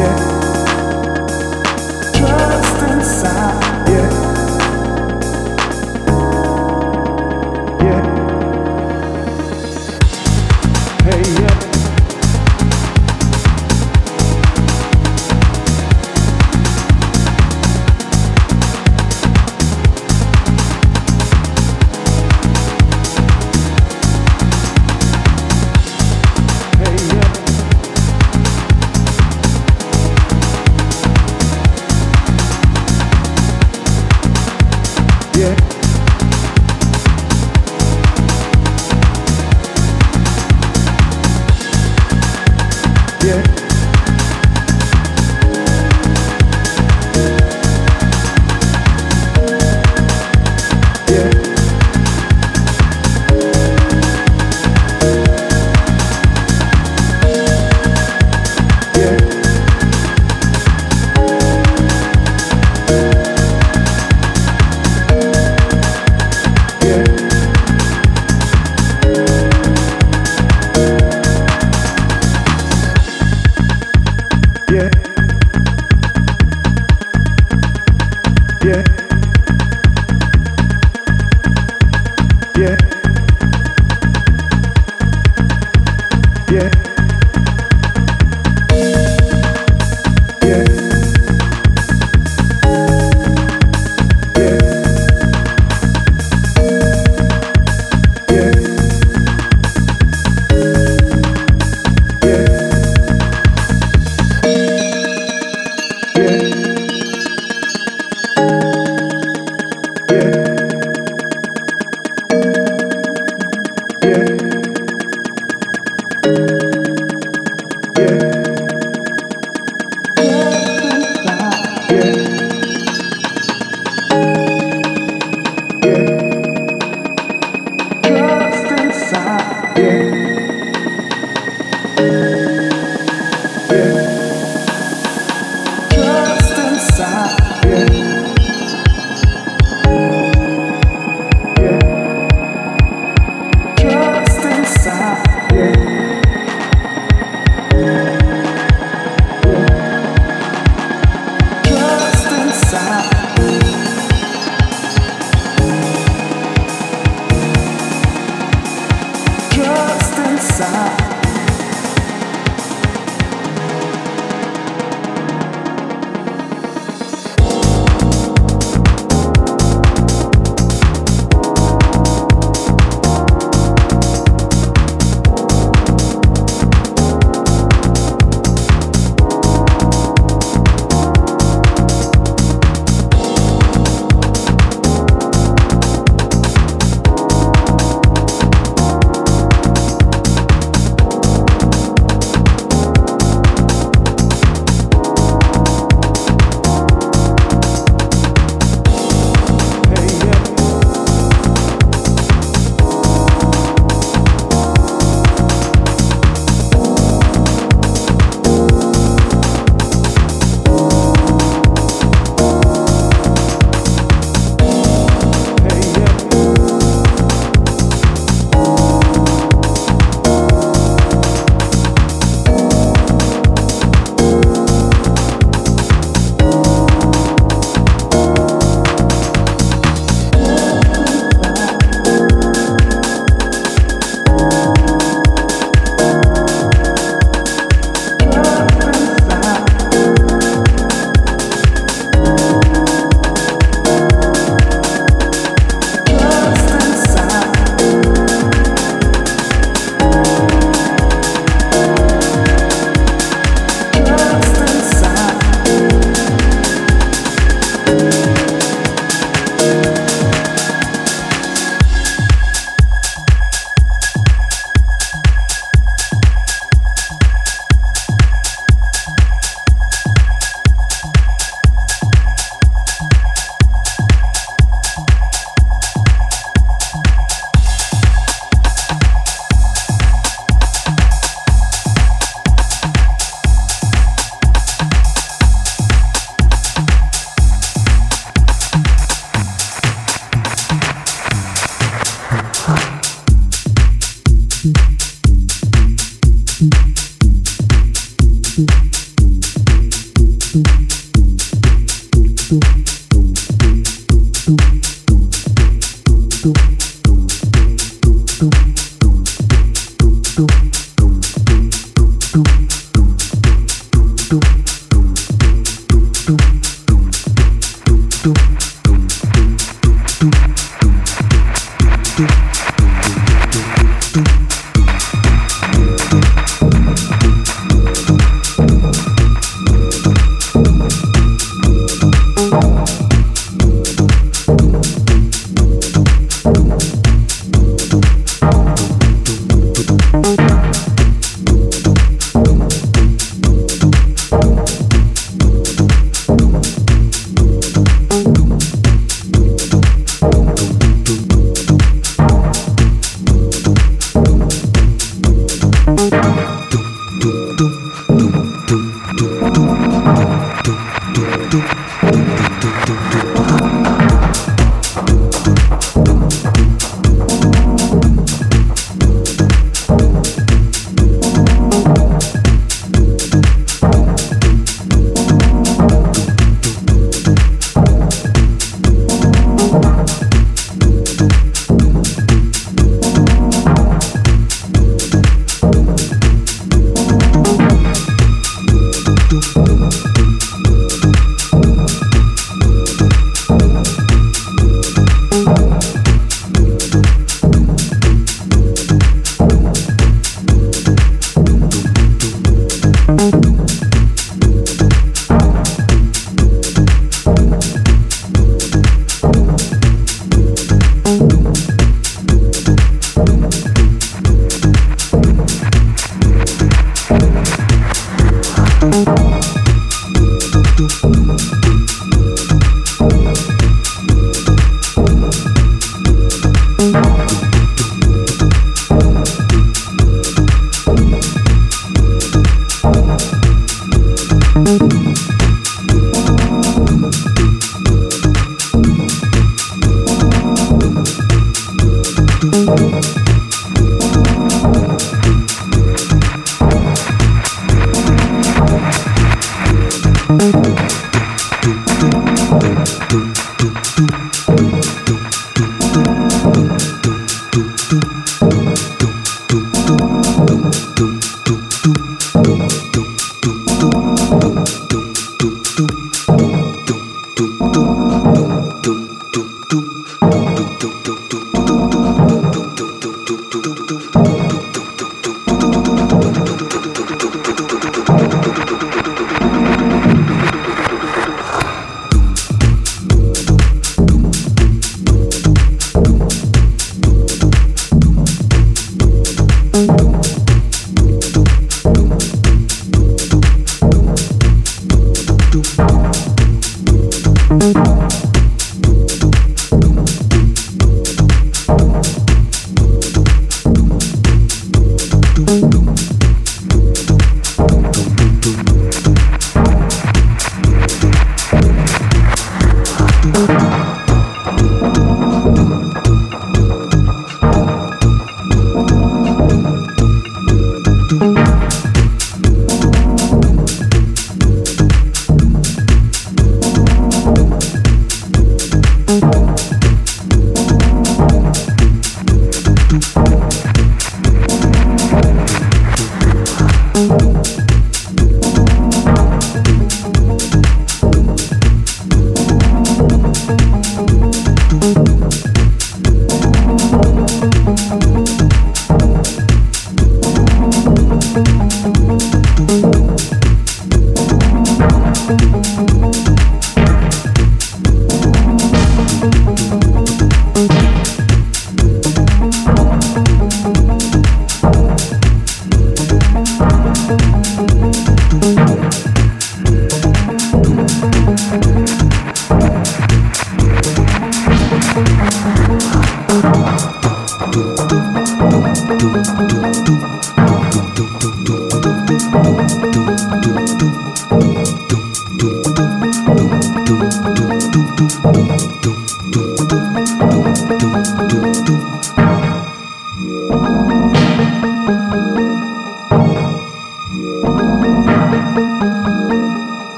yeah.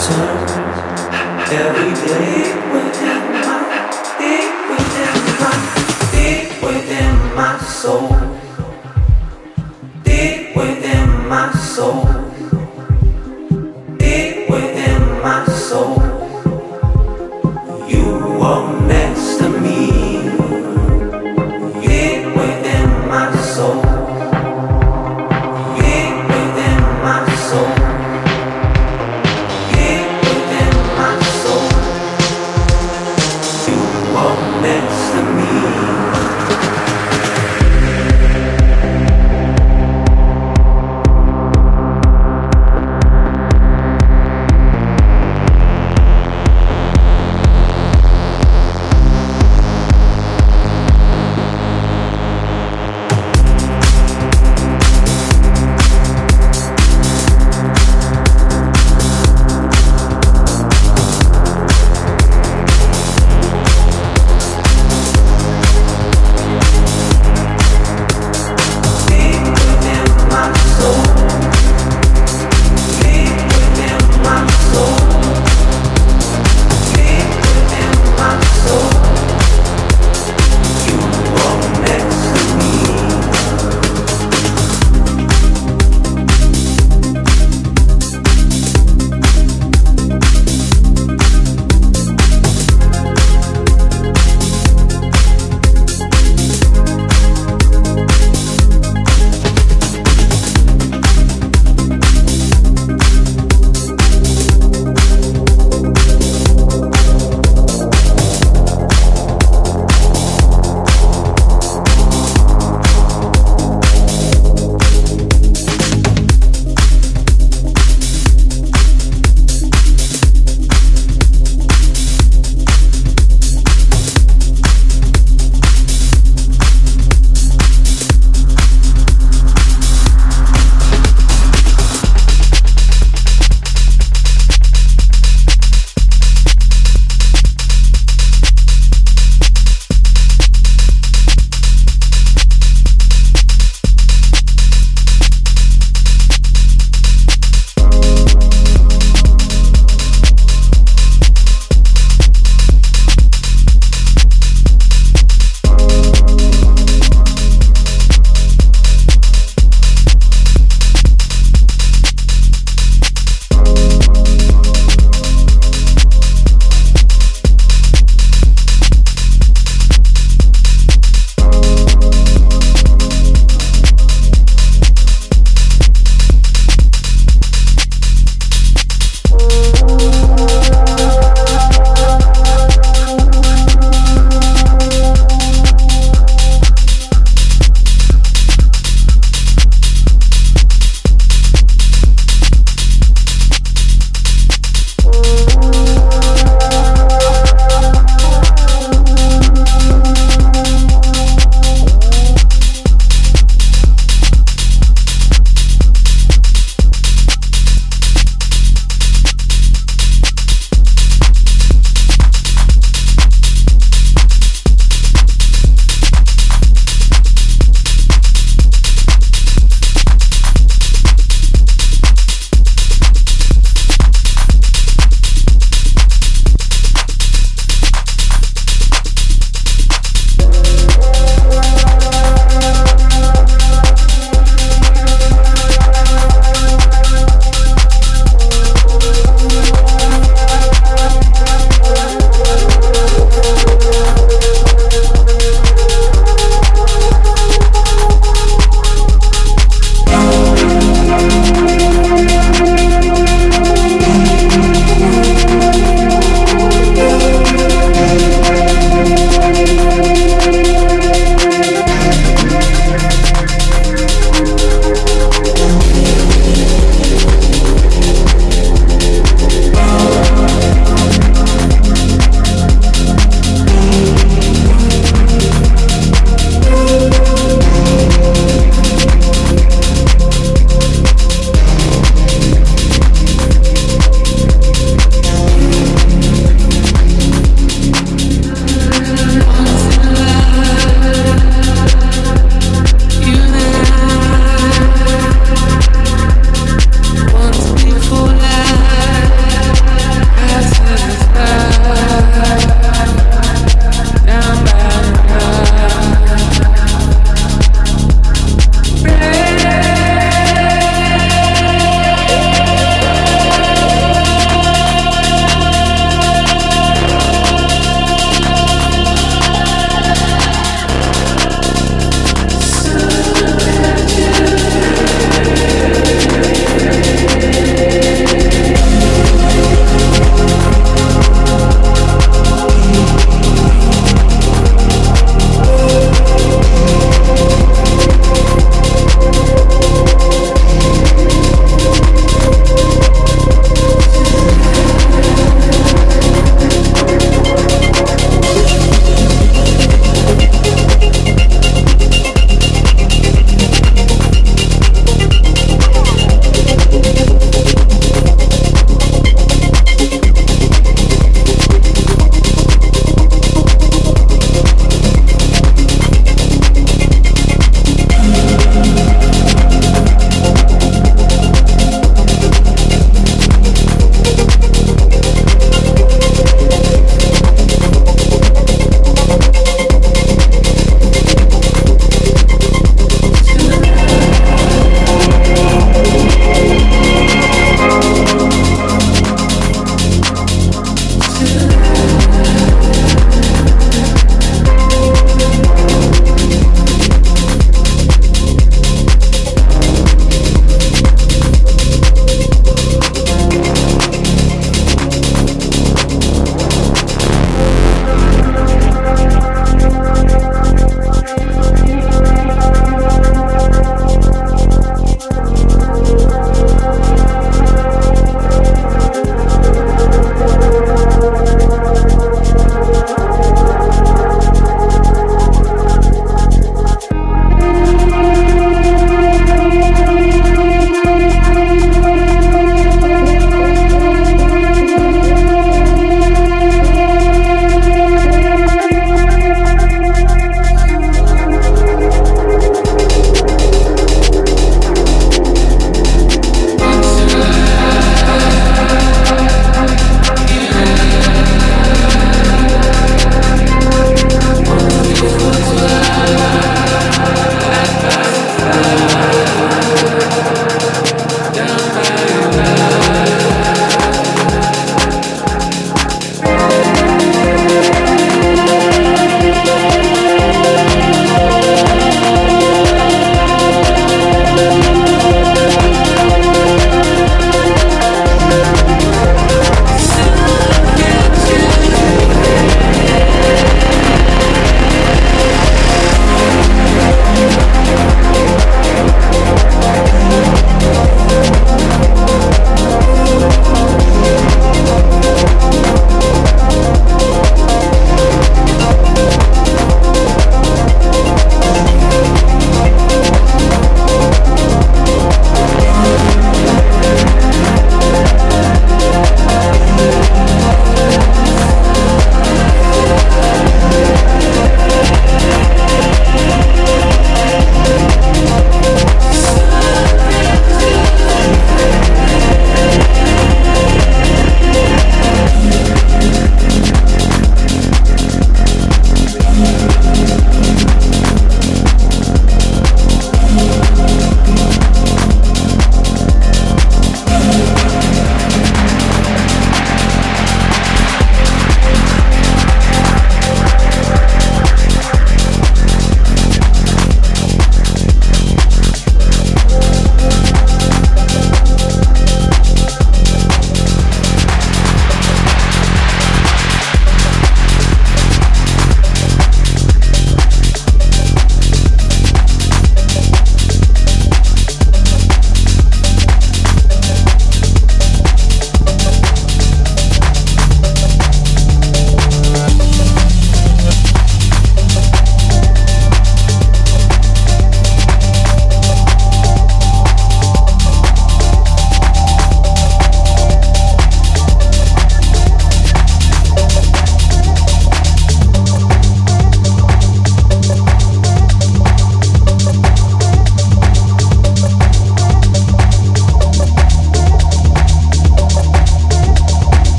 Soul